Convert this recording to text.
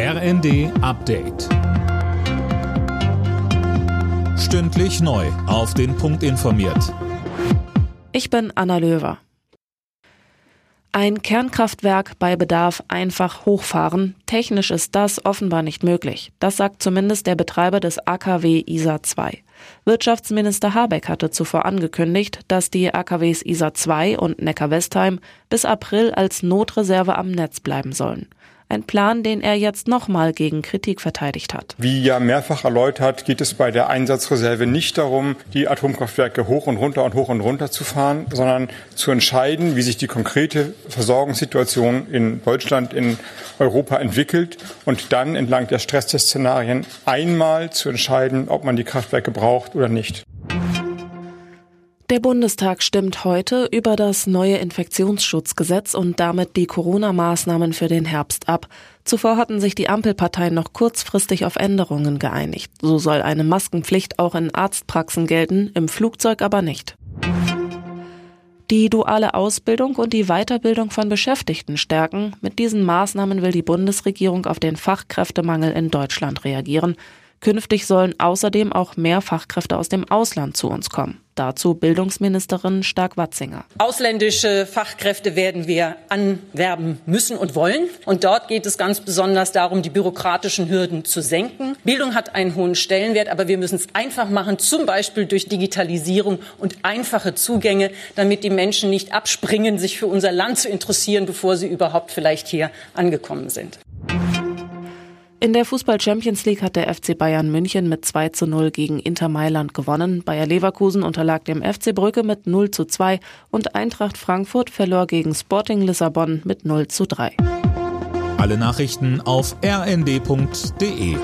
RND Update. Stündlich neu. Auf den Punkt informiert. Ich bin Anna Löwer. Ein Kernkraftwerk bei Bedarf einfach hochfahren. Technisch ist das offenbar nicht möglich. Das sagt zumindest der Betreiber des AKW ISA 2. Wirtschaftsminister Habeck hatte zuvor angekündigt, dass die AKWs ISA 2 und Neckar-Westheim bis April als Notreserve am Netz bleiben sollen. Ein Plan, den er jetzt nochmal gegen Kritik verteidigt hat. Wie ja mehrfach erläutert, geht es bei der Einsatzreserve nicht darum, die Atomkraftwerke hoch und runter und hoch und runter zu fahren, sondern zu entscheiden, wie sich die konkrete Versorgungssituation in Deutschland, in Europa entwickelt und dann entlang der Stresstestszenarien einmal zu entscheiden, ob man die Kraftwerke braucht oder nicht. Der Bundestag stimmt heute über das neue Infektionsschutzgesetz und damit die Corona-Maßnahmen für den Herbst ab. Zuvor hatten sich die Ampelparteien noch kurzfristig auf Änderungen geeinigt. So soll eine Maskenpflicht auch in Arztpraxen gelten, im Flugzeug aber nicht. Die duale Ausbildung und die Weiterbildung von Beschäftigten stärken. Mit diesen Maßnahmen will die Bundesregierung auf den Fachkräftemangel in Deutschland reagieren. Künftig sollen außerdem auch mehr Fachkräfte aus dem Ausland zu uns kommen. Dazu Bildungsministerin Stark-Watzinger. Ausländische Fachkräfte werden wir anwerben müssen und wollen. Und dort geht es ganz besonders darum, die bürokratischen Hürden zu senken. Bildung hat einen hohen Stellenwert, aber wir müssen es einfach machen, zum Beispiel durch Digitalisierung und einfache Zugänge, damit die Menschen nicht abspringen, sich für unser Land zu interessieren, bevor sie überhaupt vielleicht hier angekommen sind. In der Fußball Champions League hat der FC Bayern München mit 2 zu 0 gegen Inter Mailand gewonnen. Bayer Leverkusen unterlag dem FC Brücke mit 0 zu 2 und Eintracht Frankfurt verlor gegen Sporting Lissabon mit 0 zu 3. Alle Nachrichten auf rnd.de